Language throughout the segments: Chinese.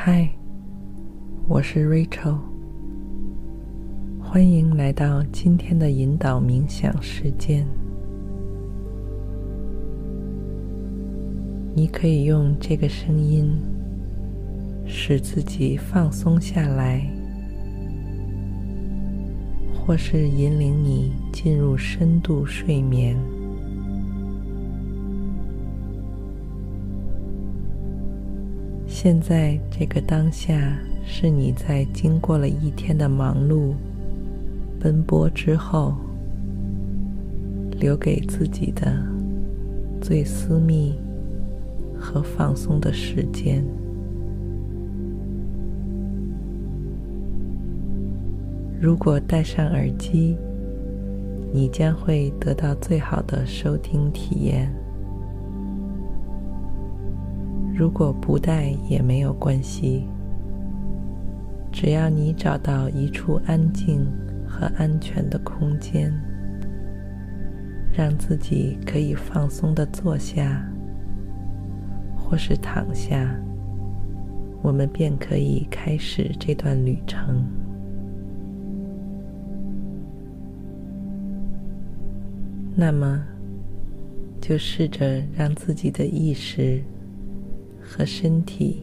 嗨，我是 Rachel，欢迎来到今天的引导冥想时间。你可以用这个声音使自己放松下来，或是引领你进入深度睡眠。现在这个当下是你在经过了一天的忙碌、奔波之后，留给自己的最私密和放松的时间。如果戴上耳机，你将会得到最好的收听体验。如果不带也没有关系，只要你找到一处安静和安全的空间，让自己可以放松的坐下，或是躺下，我们便可以开始这段旅程。那么，就试着让自己的意识。和身体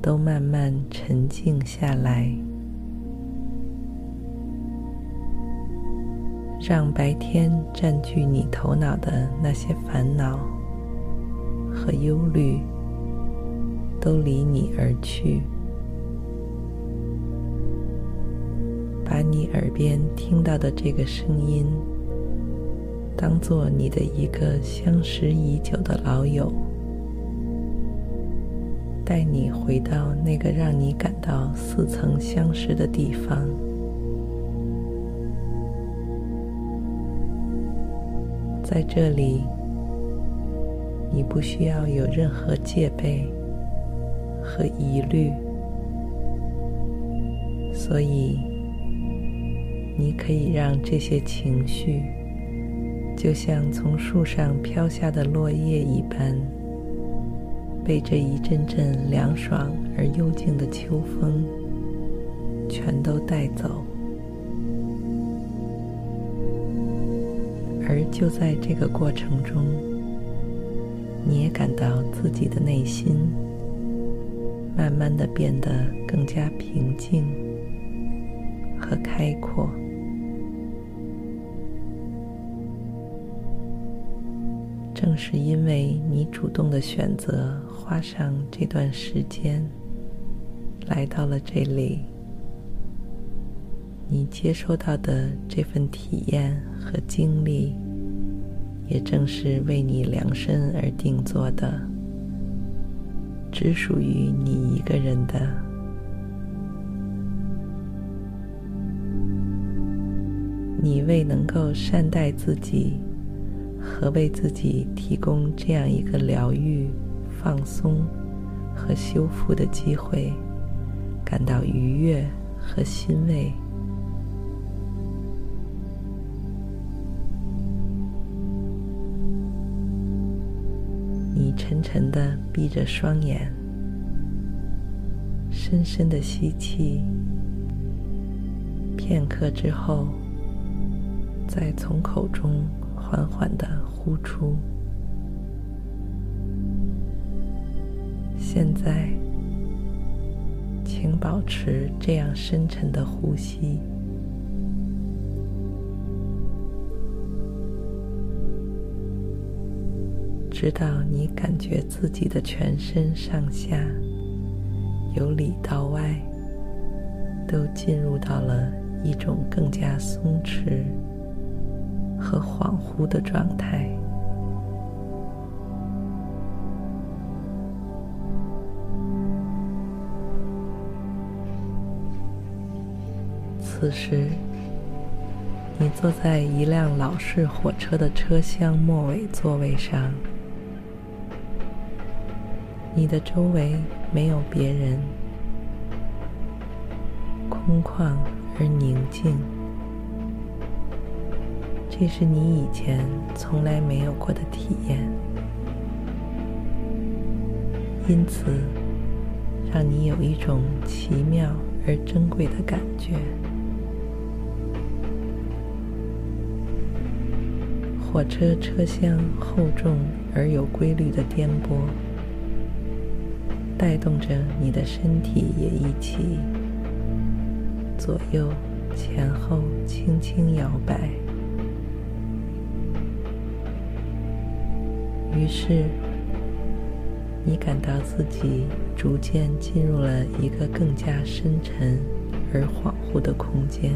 都慢慢沉静下来，让白天占据你头脑的那些烦恼和忧虑都离你而去，把你耳边听到的这个声音当做你的一个相识已久的老友。带你回到那个让你感到似曾相识的地方，在这里，你不需要有任何戒备和疑虑，所以你可以让这些情绪，就像从树上飘下的落叶一般。被这一阵阵凉爽而幽静的秋风全都带走，而就在这个过程中，你也感到自己的内心慢慢的变得更加平静和开阔。正是因为你主动的选择，花上这段时间来到了这里，你接收到的这份体验和经历，也正是为你量身而定做的，只属于你一个人的。你未能够善待自己。和为自己提供这样一个疗愈、放松和修复的机会，感到愉悦和欣慰。你沉沉的闭着双眼，深深的吸气，片刻之后，再从口中。缓缓的呼出。现在，请保持这样深沉的呼吸，直到你感觉自己的全身上下，由里到外，都进入到了一种更加松弛。和恍惚的状态。此时，你坐在一辆老式火车的车厢末尾座位上，你的周围没有别人，空旷而宁静。这是你以前从来没有过的体验，因此让你有一种奇妙而珍贵的感觉。火车车厢厚重而有规律的颠簸，带动着你的身体也一起左右前后轻轻摇摆。于是，你感到自己逐渐进入了一个更加深沉而恍惚的空间。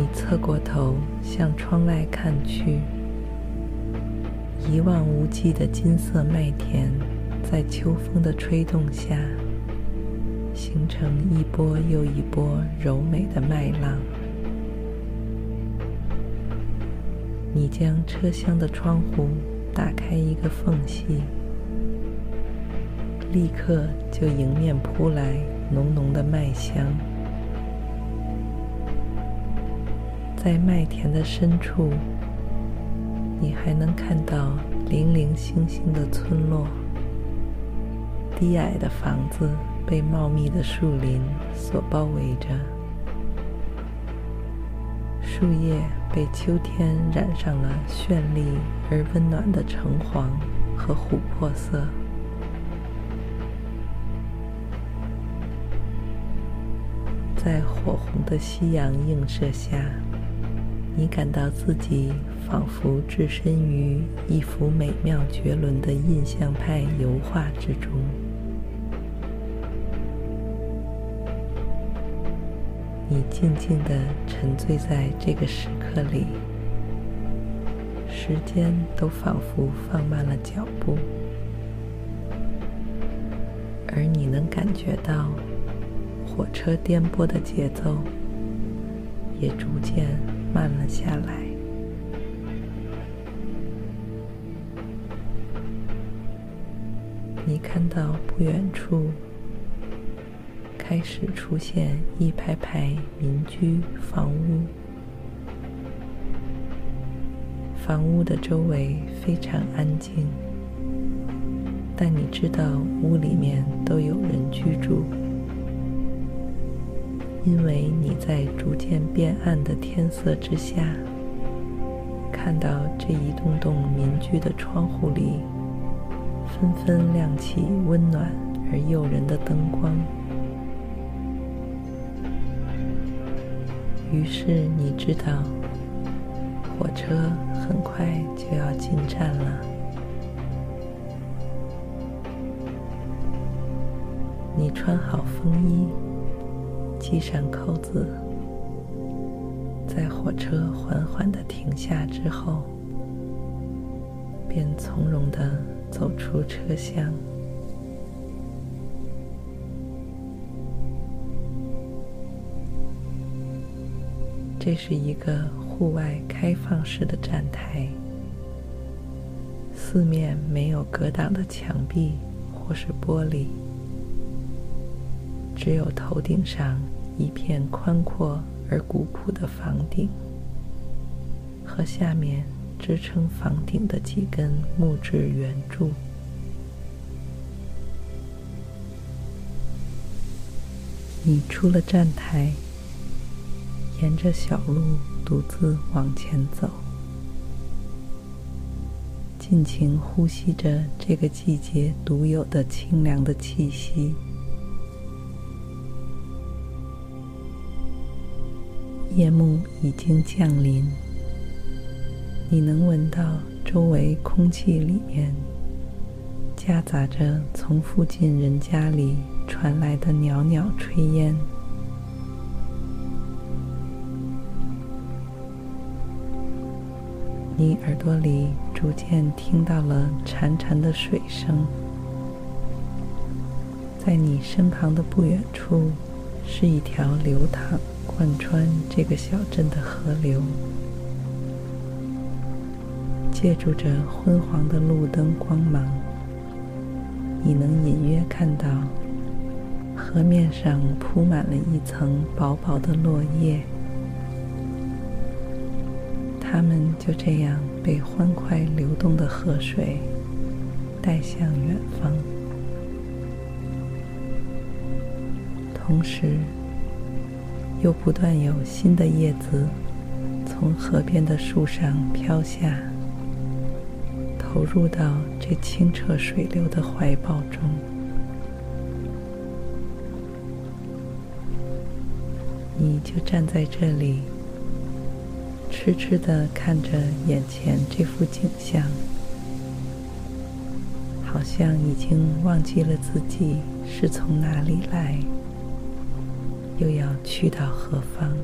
你侧过头向窗外看去，一望无际的金色麦田在秋风的吹动下，形成一波又一波柔美的麦浪。你将车厢的窗户打开一个缝隙，立刻就迎面扑来浓浓的麦香。在麦田的深处，你还能看到零零星星的村落。低矮的房子被茂密的树林所包围着，树叶被秋天染上了绚丽而温暖的橙黄和琥珀色。在火红的夕阳映射下，你感到自己仿佛置身于一幅美妙绝伦的印象派油画之中。你静静地沉醉在这个时刻里，时间都仿佛放慢了脚步，而你能感觉到火车颠簸的节奏也逐渐慢了下来。你看到不远处开始出现一排排民居房屋，房屋的周围非常安静，但你知道屋里面都有人居住。因为你在逐渐变暗的天色之下，看到这一栋栋民居的窗户里纷纷亮起温暖而诱人的灯光，于是你知道火车很快就要进站了。你穿好风衣。系上扣子，在火车缓缓的停下之后，便从容的走出车厢。这是一个户外开放式的站台，四面没有隔挡的墙壁或是玻璃，只有头顶上。一片宽阔而古朴的房顶，和下面支撑房顶的几根木质圆柱。你出了站台，沿着小路独自往前走，尽情呼吸着这个季节独有的清凉的气息。夜幕已经降临。你能闻到周围空气里面夹杂着从附近人家里传来的袅袅炊烟。你耳朵里逐渐听到了潺潺的水声。在你身旁的不远处是一条流淌。贯穿这个小镇的河流。借助着昏黄的路灯光芒，你能隐约看到河面上铺满了一层薄薄的落叶。它们就这样被欢快流动的河水带向远方，同时又不断有新的叶子从河边的树上飘下，投入到这清澈水流的怀抱中。你就站在这里。痴痴地看着眼前这幅景象，好像已经忘记了自己是从哪里来，又要去到何方。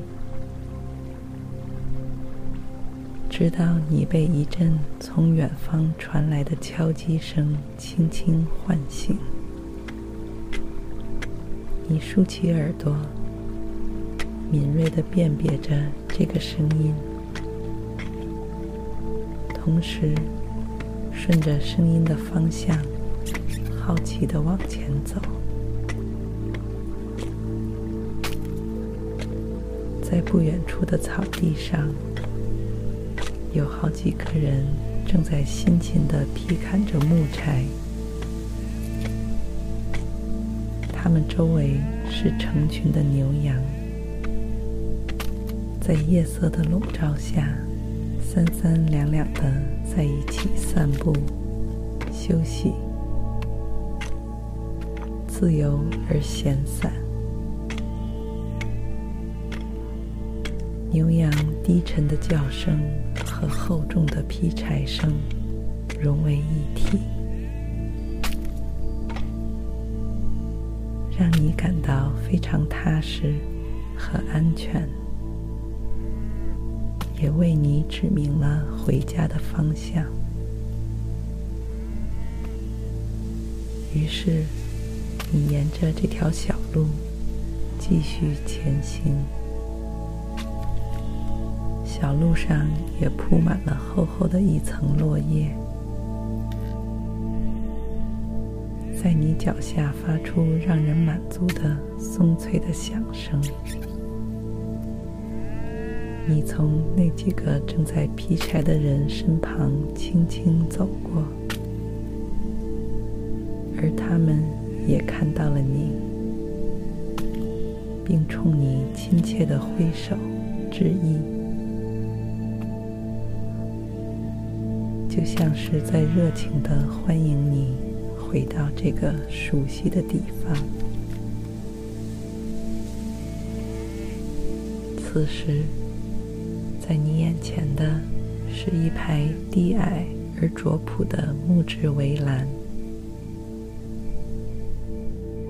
直到你被一阵从远方传来的敲击声轻轻唤醒，你竖起耳朵，敏锐地辨别着这个声音。同时，顺着声音的方向，好奇地往前走。不远处的草地上，有好几个人正在辛勤地劈砍着木柴。他们周围是成群的牛羊，在夜色的笼罩下。三三两两的在一起散步、休息，自由而闲散。牛羊低沉的叫声和厚重的劈柴声融为一体，让你感到非常踏实和安全。也为你指明了回家的方向。于是，你沿着这条小路继续前行。小路上也铺满了厚厚的一层落叶，在你脚下发出让人满足的松脆的响声。你从那几个正在劈柴的人身旁轻轻走过，而他们也看到了你，并冲你亲切的挥手致意，就像是在热情地欢迎你回到这个熟悉的地方。此时。在你眼前的是一排低矮而拙朴的木质围栏，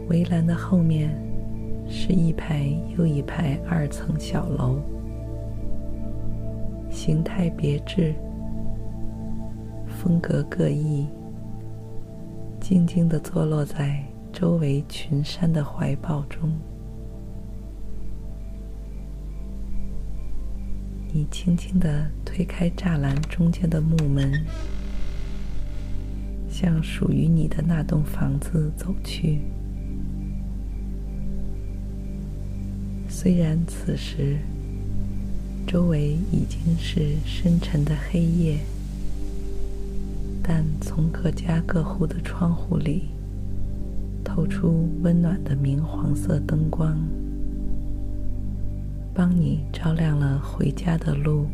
围栏的后面是一排又一排二层小楼，形态别致，风格各异，静静地坐落在周围群山的怀抱中。你轻轻地推开栅栏中间的木门，向属于你的那栋房子走去。虽然此时周围已经是深沉的黑夜，但从各家各户的窗户里透出温暖的明黄色灯光。帮你照亮了回家的路。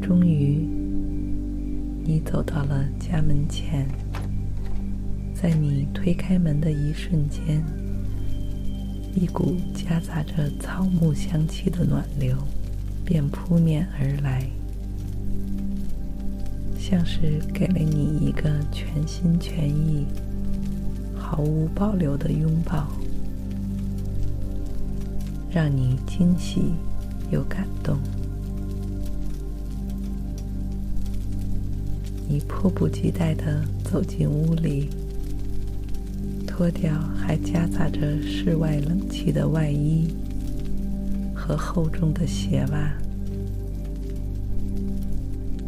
终于，你走到了家门前。在你推开门的一瞬间，一股夹杂着草木香气的暖流便扑面而来，像是给了你一个全心全意。毫无保留的拥抱，让你惊喜又感动。你迫不及待地走进屋里，脱掉还夹杂着室外冷气的外衣和厚重的鞋袜。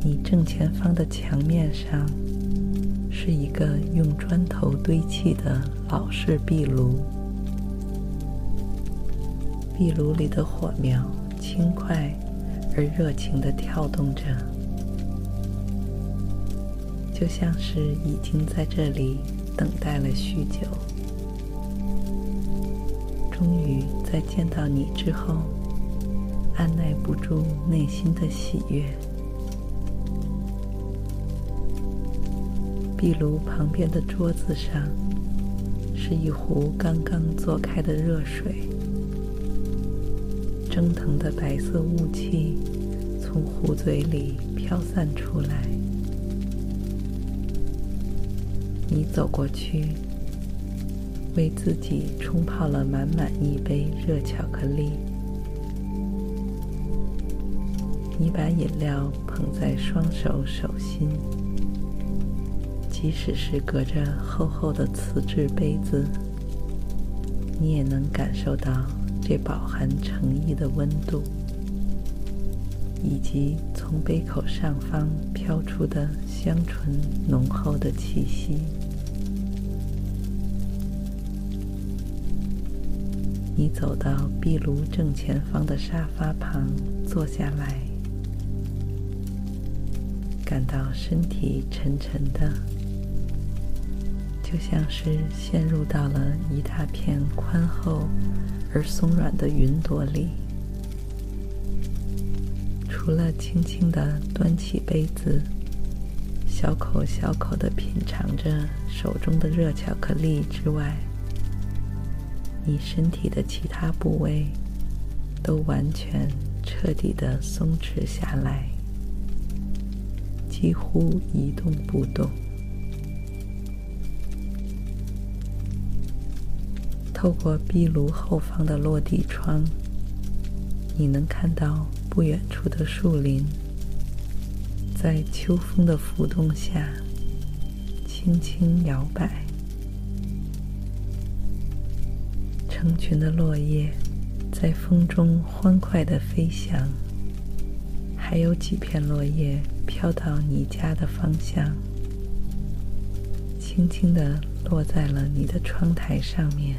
你正前方的墙面上是一个用砖头堆砌的老式壁炉，壁炉里的火苗轻快而热情地跳动着。就像是已经在这里等待了许久，终于在见到你之后，按捺不住内心的喜悦。壁炉旁边的桌子上是一壶刚刚做开的热水，蒸腾的白色雾气从壶嘴里飘散出来。你走过去，为自己冲泡了满满一杯热巧克力。你把饮料捧在双手手心，即使是隔着厚厚的瓷质杯子，你也能感受到这饱含诚意的温度，以及从杯口上方飘出的香醇浓厚的气息。你走到壁炉正前方的沙发旁坐下来，感到身体沉沉的，就像是陷入到了一大片宽厚而松软的云朵里。除了轻轻的端起杯子，小口小口的品尝着手中的热巧克力之外，你身体的其他部位都完全彻底的松弛下来，几乎一动不动。透过壁炉后方的落地窗，你能看到不远处的树林，在秋风的拂动下轻轻摇摆。成群的落叶在风中欢快地飞翔，还有几片落叶飘到你家的方向，轻轻地落在了你的窗台上面。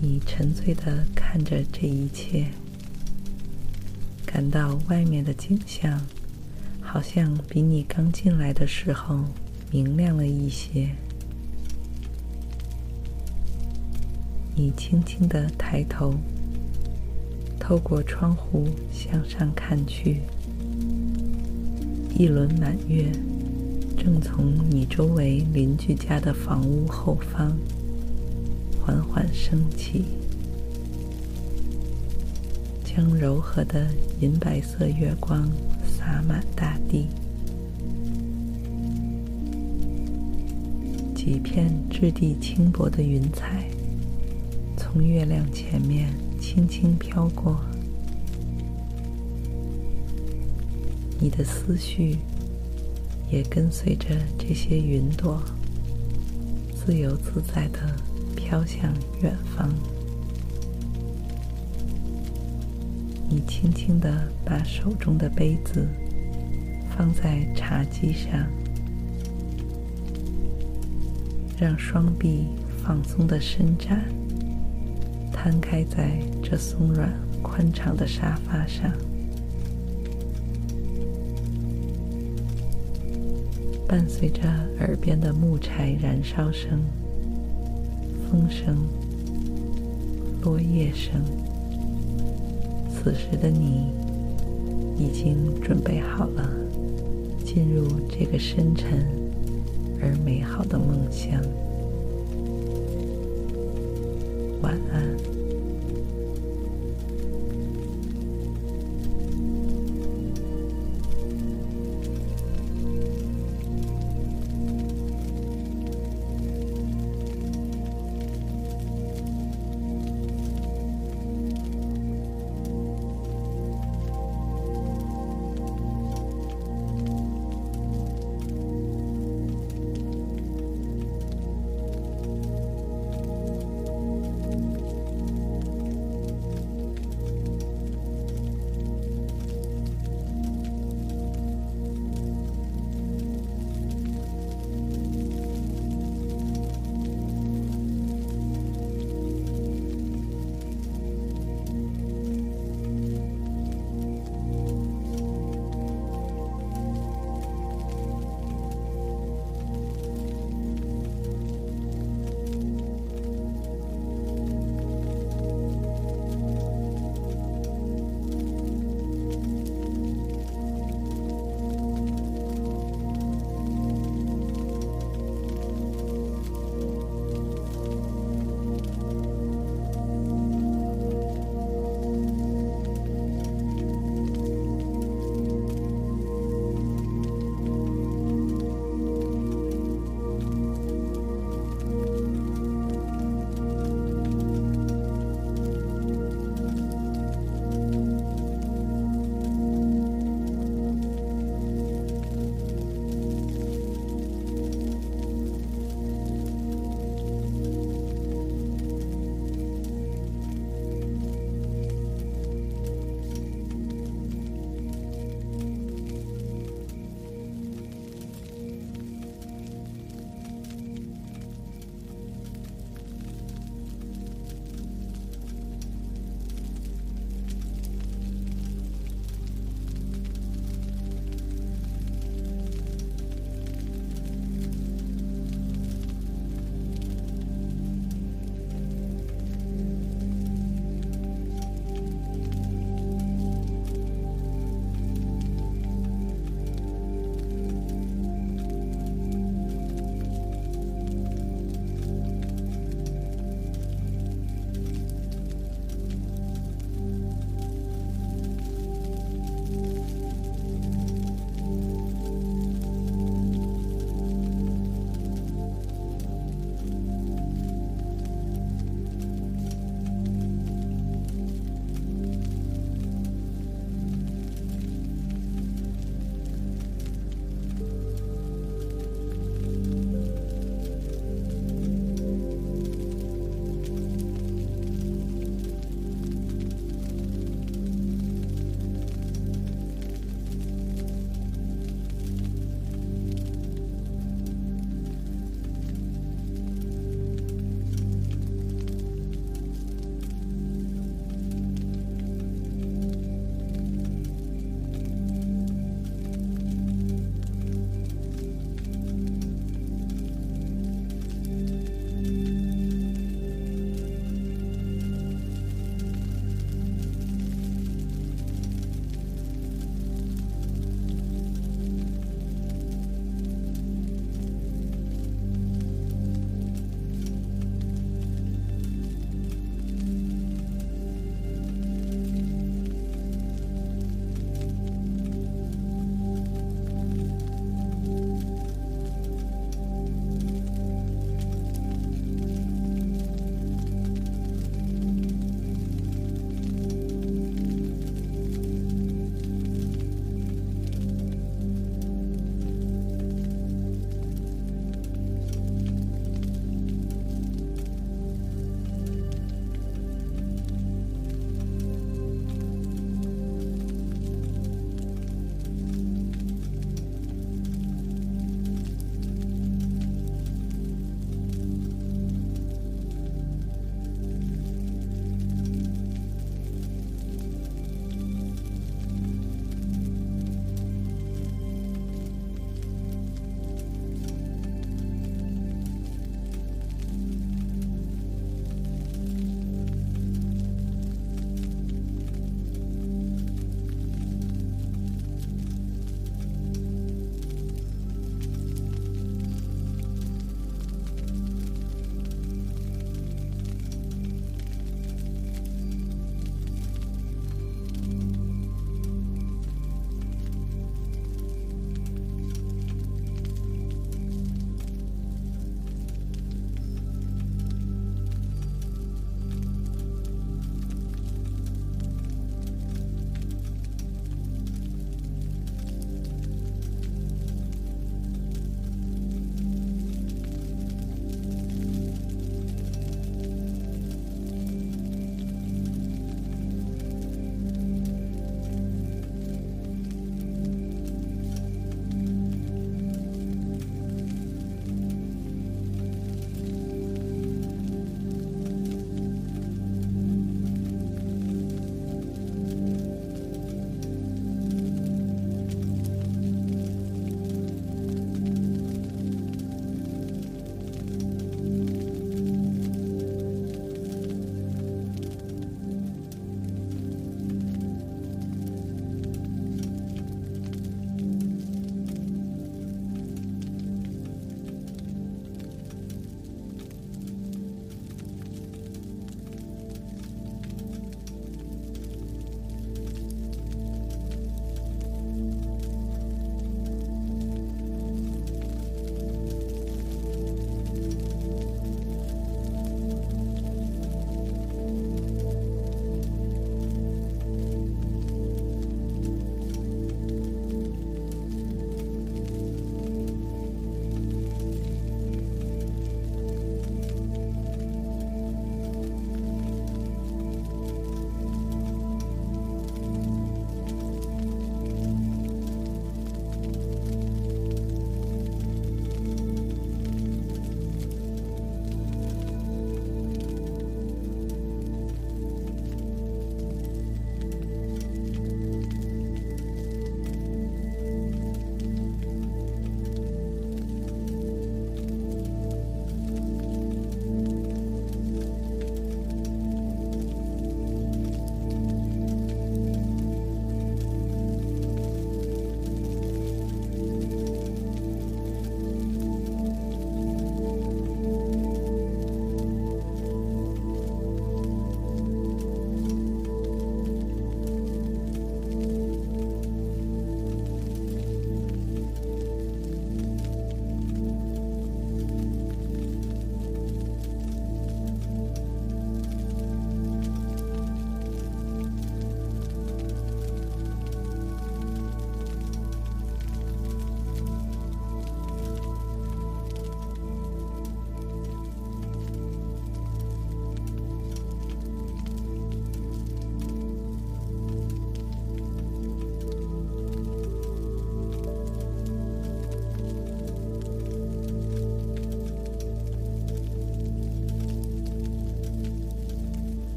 你沉醉的看着这一切，感到外面的景象好像比你刚进来的时候明亮了一些。你轻轻的抬头，透过窗户向上看去，一轮满月正从你周围邻居家的房屋后方缓缓升起，将柔和的银白色月光洒满大地。几片质地轻薄的云彩。从月亮前面轻轻飘过，你的思绪也跟随着这些云朵，自由自在的飘向远方。你轻轻的把手中的杯子放在茶几上，让双臂放松的伸展。摊开在这松软宽敞的沙发上。伴随着耳边的木柴燃烧声风声落叶声此时的你已经准备好了进入这个深沉而美好的梦乡。晚安。